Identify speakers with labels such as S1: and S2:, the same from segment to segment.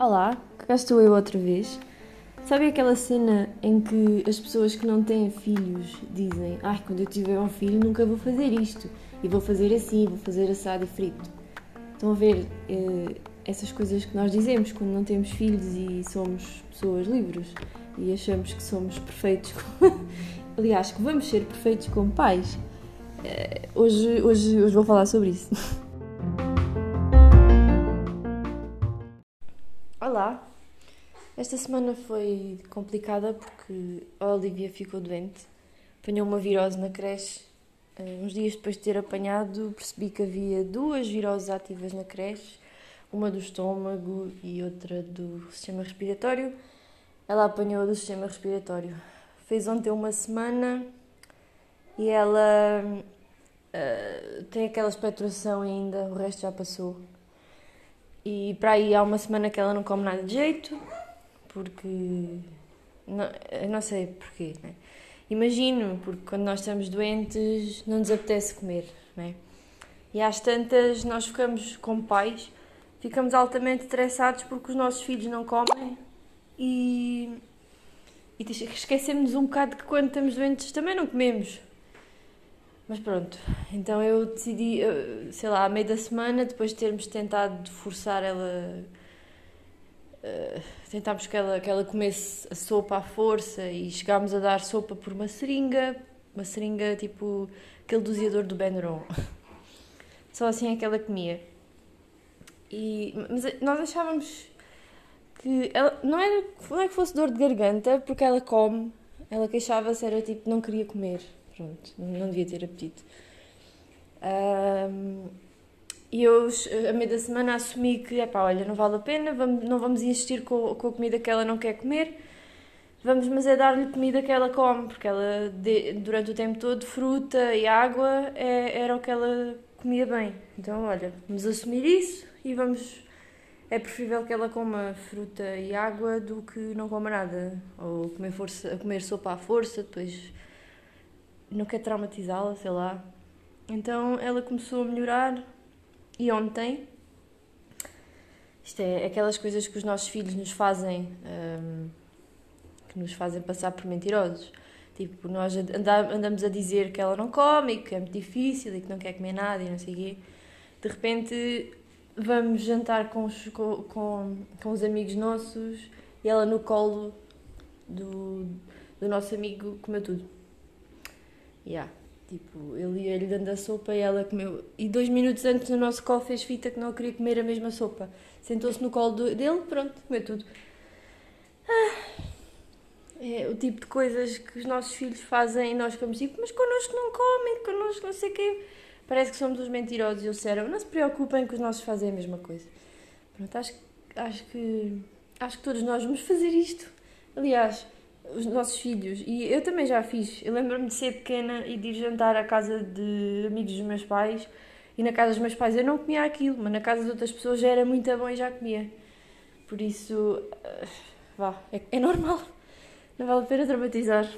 S1: Olá, cá estou eu outra vez. Sabe aquela cena em que as pessoas que não têm filhos dizem Ai, quando eu tiver um filho nunca vou fazer isto e vou fazer assim, vou fazer assado e frito. Estão a ver eh, essas coisas que nós dizemos quando não temos filhos e somos pessoas livres e achamos que somos perfeitos, aliás, que vamos ser perfeitos como pais. Eh, hoje, hoje, hoje vou falar sobre isso. Olá! Esta semana foi complicada porque a Olivia ficou doente. Apanhou uma virose na creche. Eh, uns dias depois de ter apanhado, percebi que havia duas viroses ativas na creche, uma do estômago e outra do sistema respiratório. Ela apanhou do sistema respiratório. Fez ontem uma semana e ela uh, tem aquela expectoração ainda, o resto já passou. E para aí há uma semana que ela não come nada de jeito, porque. Não, eu não sei porquê, né? Imagino, porque quando nós estamos doentes não nos apetece comer, né? E às tantas nós ficamos como pais, ficamos altamente estressados porque os nossos filhos não comem e, e esquecemos um bocado que quando estamos doentes também não comemos. Mas pronto, então eu decidi, sei lá, à meia da semana, depois de termos tentado forçar ela. Uh, tentámos que ela, que ela comesse a sopa à força e chegámos a dar sopa por uma seringa, uma seringa tipo aquele doseador do Benuron. Só assim é que ela comia. E, mas nós achávamos que ela não era, não é que fosse dor de garganta, porque ela come, ela queixava-se, era tipo, não queria comer. Pronto, não devia ter apetite. E eu, a meio da semana, assumi que, epá, olha, não vale a pena, não vamos insistir com, a comida que ela não quer comer, vamos, mas é dar-lhe comida que ela come, porque ela, durante o tempo todo, fruta e água é, era o que ela comia bem. Então, olha, vamos assumir isso e vamos. É preferível que ela coma fruta e água do que não coma nada. Ou comer, força, comer sopa à força, depois não quer traumatizá-la, sei lá. Então ela começou a melhorar e ontem. Isto é aquelas coisas que os nossos filhos nos fazem. Um, que nos fazem passar por mentirosos. Tipo, nós andamos a dizer que ela não come e que é muito difícil e que não quer comer nada e não sei o quê. De repente vamos jantar com os, com, com os amigos nossos e ela no colo do, do nosso amigo comeu tudo. Yeah. Tipo, ele ia-lhe dando a sopa e ela comeu. E dois minutos antes no nosso colo fez fita que não queria comer a mesma sopa. Sentou-se no colo do, dele, pronto, comeu tudo. Ah, é o tipo de coisas que os nossos filhos fazem e nós ficamos tipo, mas connosco não comem, connosco não sei o quê. Parece que somos os mentirosos e eles disseram, não se preocupem que os nossos fazem a mesma coisa. Pronto, acho, acho que acho que todos nós vamos fazer isto. Aliás, os nossos filhos. E eu também já fiz. Eu lembro-me de ser pequena e de ir jantar à casa de amigos dos meus pais. E na casa dos meus pais eu não comia aquilo, mas na casa de outras pessoas já era muito bom e já comia. Por isso, uh, vá, é, é normal. Não vale a pena dramatizar.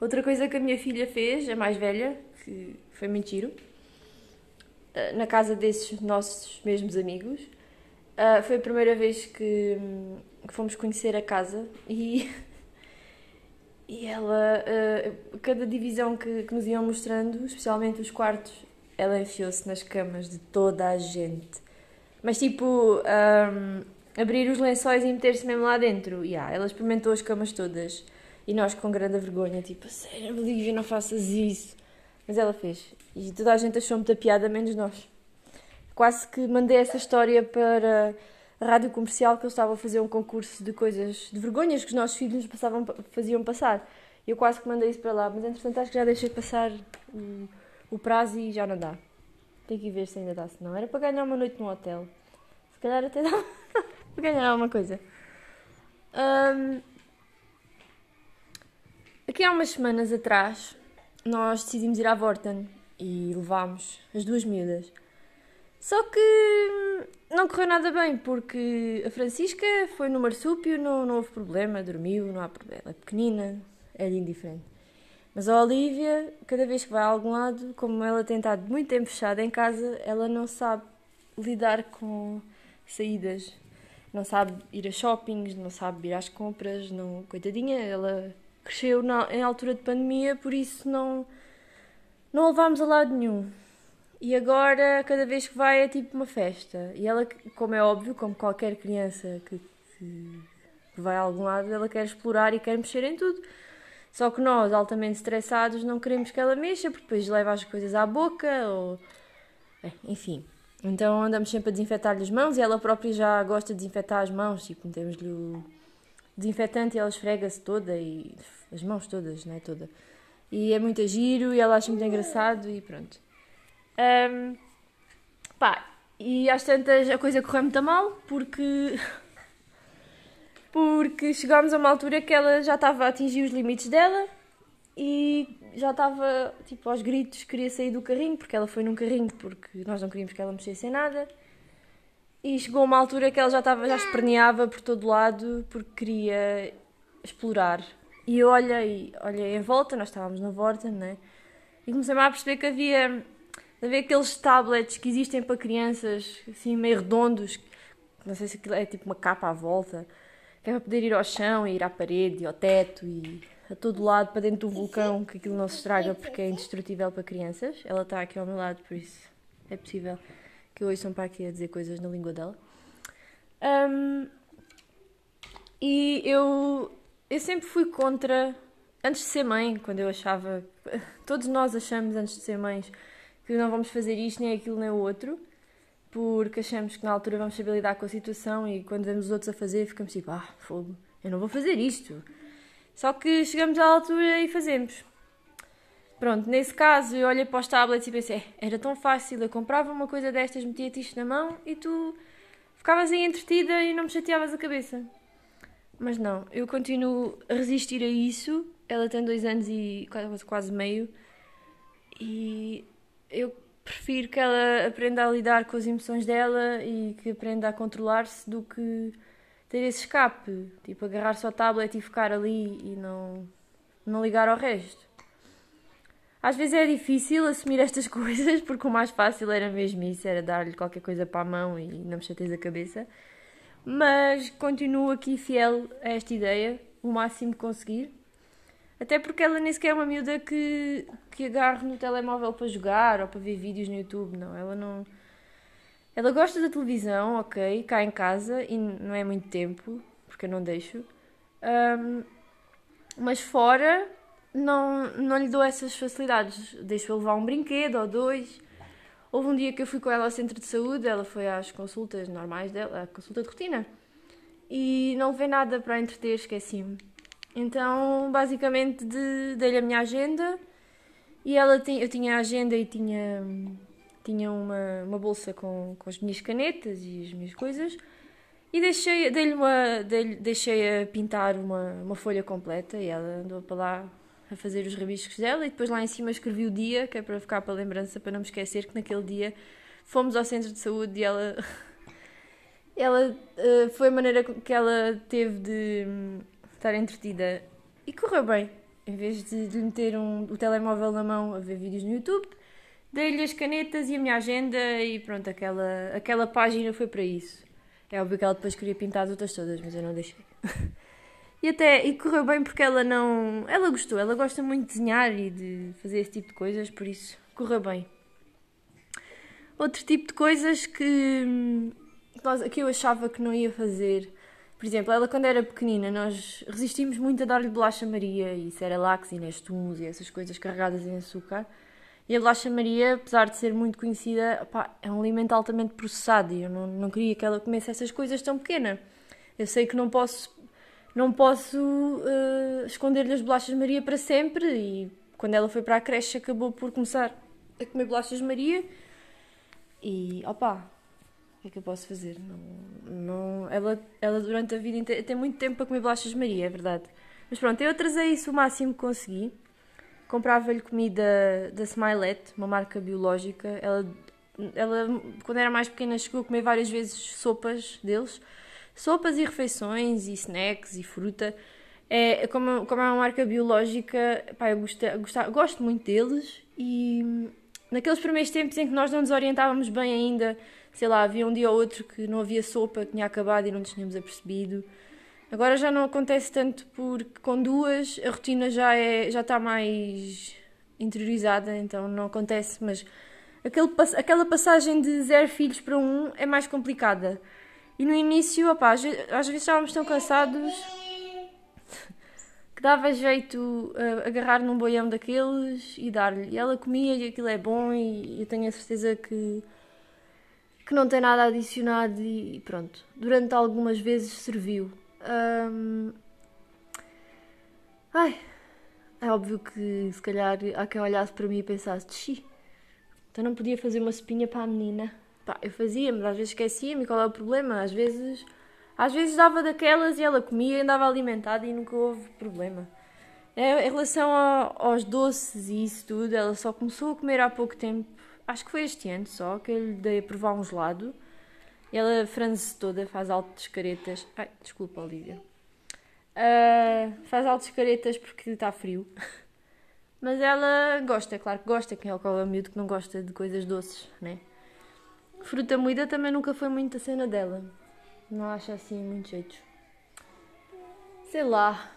S1: Outra coisa que a minha filha fez, a mais velha, que foi mentiro, uh, na casa desses nossos mesmos amigos, uh, foi a primeira vez que, que fomos conhecer a casa e E ela, uh, cada divisão que, que nos iam mostrando, especialmente os quartos, ela enfiou-se nas camas de toda a gente. Mas tipo, um, abrir os lençóis e meter-se mesmo lá dentro. Yeah, ela experimentou as camas todas. E nós com grande vergonha, tipo, sério, Olivia, não faças isso. Mas ela fez. E toda a gente achou muita piada, menos nós. Quase que mandei essa história para a rádio comercial que eles estavam a fazer um concurso de coisas, de vergonhas que os nossos filhos passavam, faziam passar. Eu quase que mandei isso para lá, mas entretanto acho que já deixei passar o, o prazo e já não dá. Tem que ver se ainda dá, se não. Era para ganhar uma noite num hotel. Se calhar até dá para ganhar alguma coisa. Um, aqui há umas semanas atrás nós decidimos ir à Vorten e levámos as duas miúdas. Só que não correu nada bem, porque a Francisca foi no marsúpio, não, não houve problema, dormiu, não há problema. É pequenina, é indiferente. Mas a Olivia, cada vez que vai a algum lado, como ela tem estado muito tempo fechada em casa, ela não sabe lidar com saídas. Não sabe ir a shoppings, não sabe ir às compras, não, coitadinha, ela cresceu na, em altura de pandemia, por isso não, não a levámos a lado nenhum. E agora, cada vez que vai, é tipo uma festa. E ela, como é óbvio, como qualquer criança que, que, vai a algum lado, ela quer explorar e quer mexer em tudo. Só que nós, altamente estressados, não queremos que ela mexa, porque depois leva as coisas à boca, ou. enfim. Então andamos sempre a desinfetar-lhe as mãos e ela própria já gosta de desinfetar as mãos, tipo, metemos-lhe o desinfetante e ela esfrega-se toda e. as mãos todas, não é? Toda. E é muito giro e ela acha muito engraçado e pronto. Um, pá, e às tantas a coisa correu muito mal porque. porque chegámos a uma altura que ela já estava a atingir os limites dela e já estava tipo aos gritos, queria sair do carrinho porque ela foi num carrinho porque nós não queríamos que ela mexesse em nada. E chegou uma altura que ela já estava, já esperneava por todo lado porque queria explorar. E eu olhei, olhei em volta, nós estávamos na Vorten, né? E comecei-me a perceber que havia ver aqueles tablets que existem para crianças, assim, meio redondos, não sei se aquilo é tipo uma capa à volta, que é para poder ir ao chão ir à parede ao teto e a todo lado para dentro do vulcão, que aquilo não se estraga porque é indestrutível para crianças. Ela está aqui ao meu lado, por isso é possível que hoje são para aqui a dizer coisas na língua dela. Um, e eu, eu sempre fui contra, antes de ser mãe, quando eu achava, todos nós achamos antes de ser mães que não vamos fazer isto, nem aquilo, nem o outro, porque achamos que na altura vamos saber lidar com a situação e quando vemos os outros a fazer, ficamos tipo, ah, fogo, eu não vou fazer isto. Só que chegamos à altura e fazemos. Pronto, nesse caso eu olhei para os tablets e pensei, era tão fácil, eu comprava uma coisa destas, metia-te isto na mão e tu ficavas aí entretida e não me chateavas a cabeça. Mas não, eu continuo a resistir a isso. Ela tem dois anos e quase, quase meio. E eu prefiro que ela aprenda a lidar com as emoções dela e que aprenda a controlar-se do que ter esse escape, tipo agarrar-se ao tablet e ficar ali e não, não ligar ao resto. Às vezes é difícil assumir estas coisas, porque o mais fácil era mesmo isso, era dar-lhe qualquer coisa para a mão e não me chateis a cabeça. Mas continuo aqui fiel a esta ideia, o máximo que conseguir. Até porque ela nem sequer é uma miúda que, que agarre no telemóvel para jogar ou para ver vídeos no YouTube, não. Ela não. Ela gosta da televisão, ok, cá em casa, e não é muito tempo, porque eu não deixo. Um, mas fora, não, não lhe dou essas facilidades. Deixo-a levar um brinquedo ou dois. Houve um dia que eu fui com ela ao centro de saúde, ela foi às consultas normais dela, a consulta de rotina, e não vê nada para entreter, esqueci-me. Então, basicamente, de, dei-lhe a minha agenda e ela eu tinha a agenda e tinha, tinha uma, uma bolsa com, com as minhas canetas e as minhas coisas e deixei, dei-lhe uma, dei deixei a pintar uma, uma folha completa e ela andou para lá a fazer os rabiscos dela e depois lá em cima escrevi o dia, que é para ficar para lembrança, para não me esquecer que naquele dia fomos ao centro de saúde e ela... ela uh, foi a maneira que ela teve de estar entretida. E correu bem. Em vez de, de meter um, o telemóvel na mão a ver vídeos no YouTube, dei-lhe as canetas e a minha agenda e pronto, aquela, aquela página foi para isso. É óbvio que ela depois queria pintar as outras todas, mas eu não deixei. e até e correu bem porque ela não. Ela gostou, ela gosta muito de desenhar e de fazer esse tipo de coisas, por isso correu bem. Outro tipo de coisas que, que eu achava que não ia fazer por exemplo, ela quando era pequenina, nós resistimos muito a dar-lhe bolacha Maria e Cerelax e Nestuns e essas coisas carregadas em açúcar. E a bolacha Maria, apesar de ser muito conhecida, é um alimento altamente processado e eu não, não queria que ela comesse essas coisas tão pequena. Eu sei que não posso, não posso uh, esconder-lhe as bolachas Maria para sempre e quando ela foi para a creche acabou por começar a comer bolachas Maria e opa, que é que eu posso fazer? Não, não, ela, ela durante a vida inteira tem muito tempo para comer bolachas Maria, é verdade. Mas pronto, eu trazei isso o máximo que consegui. Comprava-lhe comida da Smilette, uma marca biológica. Ela, ela, quando era mais pequena, chegou a comer várias vezes sopas deles. Sopas e refeições, e snacks, e fruta. É, como, como é uma marca biológica, pá, eu gosto, gosto, gosto muito deles e naqueles primeiros tempos em que nós não nos orientávamos bem ainda, sei lá, havia um dia ou outro que não havia sopa, que tinha acabado e não nos tínhamos apercebido. Agora já não acontece tanto porque com duas a rotina já, é, já está mais interiorizada, então não acontece, mas aquele, aquela passagem de zero filhos para um é mais complicada. E no início, opa, às vezes estávamos tão cansados que dava jeito uh, agarrar num boião daqueles e dar-lhe. E ela comia e aquilo é bom e eu tenho a certeza que, que não tem nada adicionado e pronto. Durante algumas vezes serviu. Um... Ai, é óbvio que se calhar há quem olhasse para mim e pensasse, xi, então não podia fazer uma espinha para a menina. Pá, eu fazia, mas às vezes esquecia-me qual é o problema. Às vezes às vezes dava daquelas e ela comia e andava alimentada e nunca houve problema. É, em relação a, aos doces e isso tudo, ela só começou a comer há pouco tempo. Acho que foi este ano só que eu lhe dei a provar um gelado. E ela franze toda, faz altas caretas. Ai, desculpa, Olivia. Uh, faz altas caretas porque está frio. Mas ela gosta, claro que gosta. Quem é o colo miúdo que não gosta de coisas doces, né? Fruta moída também nunca foi muito a cena dela. Não acho assim muito jeito. Sei lá.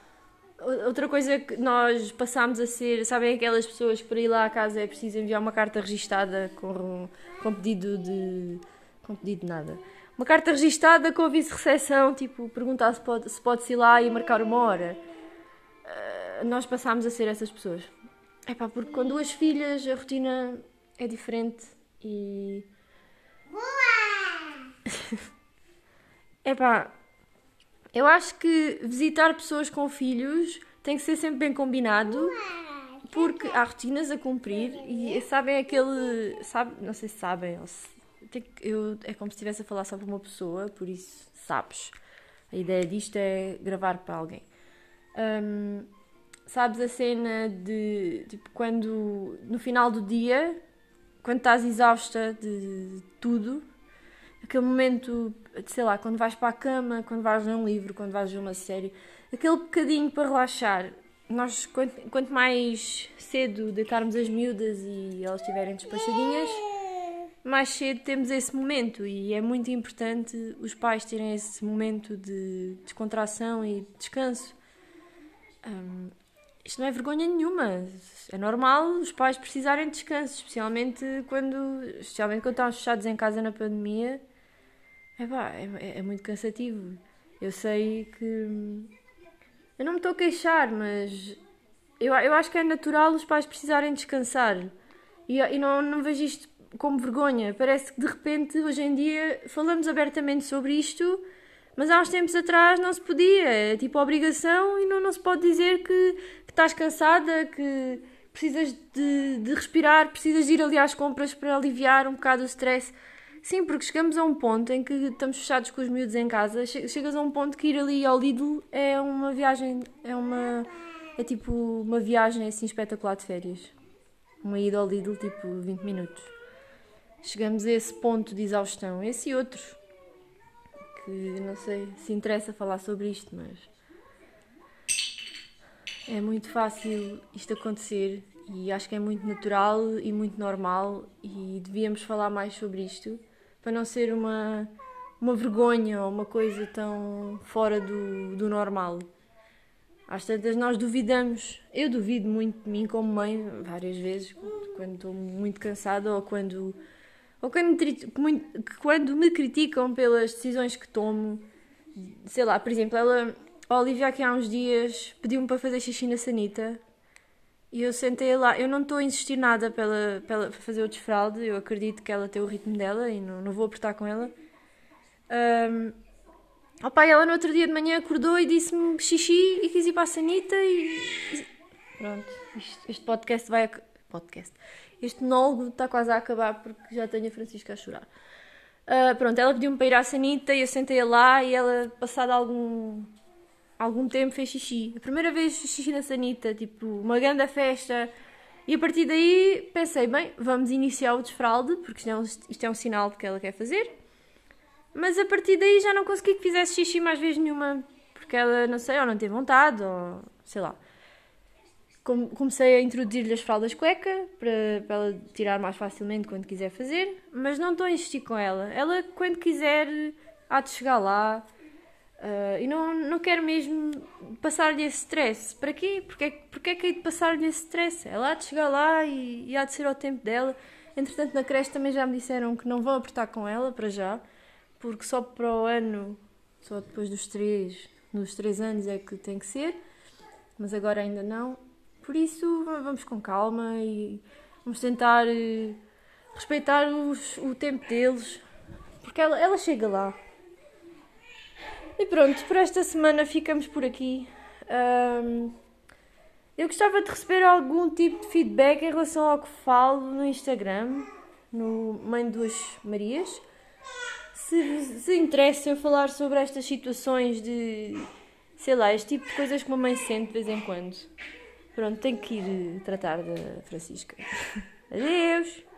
S1: Outra coisa que nós passámos a ser, sabem aquelas pessoas que para ir lá à casa é preciso enviar uma carta registada com, com pedido de. com pedido de nada. Uma carta registada com aviso de recepção, tipo, perguntar se pode, se pode ir lá e marcar uma hora. Uh, nós passámos a ser essas pessoas. É pá, porque com duas filhas a rotina é diferente e. Epá, eu acho que visitar pessoas com filhos tem que ser sempre bem combinado porque há rotinas a cumprir e sabem aquele. Sabe, não sei se sabem, eu, é como se estivesse a falar só para uma pessoa, por isso sabes. A ideia disto é gravar para alguém. Um, sabes a cena de tipo quando no final do dia, quando estás exausta de tudo, aquele momento, sei lá, quando vais para a cama, quando vais ler um livro, quando vais ver uma série, aquele bocadinho para relaxar. Nós, quanto, quanto mais cedo deitarmos as miúdas e elas estiverem despachadinhas, mais cedo temos esse momento e é muito importante os pais terem esse momento de descontração e descanso. Um, isto não é vergonha nenhuma. É normal os pais precisarem de descanso, especialmente quando, especialmente quando estamos fechados em casa na pandemia. É, é, é muito cansativo. Eu sei que. Eu não me estou a queixar, mas. Eu, eu acho que é natural os pais precisarem descansar. E, e não, não vejo isto como vergonha. Parece que de repente, hoje em dia, falamos abertamente sobre isto, mas há uns tempos atrás não se podia. É tipo obrigação e não, não se pode dizer que, que estás cansada, que precisas de, de respirar, precisas de ir ali às compras para aliviar um bocado o stress. Sim, porque chegamos a um ponto em que estamos fechados com os miúdos em casa, chegas a um ponto que ir ali ao Lidl é uma viagem, é uma. é tipo uma viagem assim espetacular de férias. Uma ida ao Lidl tipo 20 minutos. Chegamos a esse ponto de exaustão, esse e. Que não sei se interessa falar sobre isto, mas. É muito fácil isto acontecer e acho que é muito natural e muito normal e devíamos falar mais sobre isto para não ser uma, uma vergonha ou uma coisa tão fora do, do normal. Às tantas nós duvidamos, eu duvido muito de mim como mãe, várias vezes, quando estou muito cansada ou quando, ou quando, quando me criticam pelas decisões que tomo. Sei lá, por exemplo, ela, a Olivia aqui há uns dias pediu-me para fazer xixi na sanita e eu sentei lá, eu não estou a insistir nada pela, pela, para fazer o desfralde, eu acredito que ela tem o ritmo dela e não, não vou apertar com ela. Um, opa, ela no outro dia de manhã acordou e disse-me xixi e quis ir para a sanita e. Pronto, isto, este podcast vai. Podcast. Este monólogo está quase a acabar porque já tenho a Francisca a chorar. Uh, pronto, ela pediu-me para ir à sanita e eu sentei lá e ela, passado algum algum tempo fez xixi. A primeira vez xixi na sanita, tipo, uma grande festa. E a partir daí pensei, bem, vamos iniciar o desfralde, porque isto é, um, isto é um sinal de que ela quer fazer. Mas a partir daí já não consegui que fizesse xixi mais vezes nenhuma, porque ela, não sei, ou não tem vontade, ou sei lá. Comecei a introduzir-lhe as fraldas cueca para, para ela tirar mais facilmente quando quiser fazer, mas não estou a insistir com ela. Ela, quando quiser, há de chegar lá. Uh, e não, não quero mesmo passar-lhe esse stress. Para quê? Porque, porque é que hei de passar-lhe esse stress? Ela há de chegar lá e, e há de ser ao tempo dela. Entretanto, na creche também já me disseram que não vão apertar com ela para já, porque só para o ano, só depois dos três, nos três anos é que tem que ser, mas agora ainda não. Por isso, vamos com calma e vamos tentar uh, respeitar os, o tempo deles, porque ela, ela chega lá. E pronto, por esta semana ficamos por aqui. Um, eu gostava de receber algum tipo de feedback em relação ao que falo no Instagram, no Mãe Duas Marias. Se, se interessa eu falar sobre estas situações de, sei lá, este tipo de coisas que uma mãe sente de vez em quando. Pronto, tenho que ir tratar da Francisca. Adeus!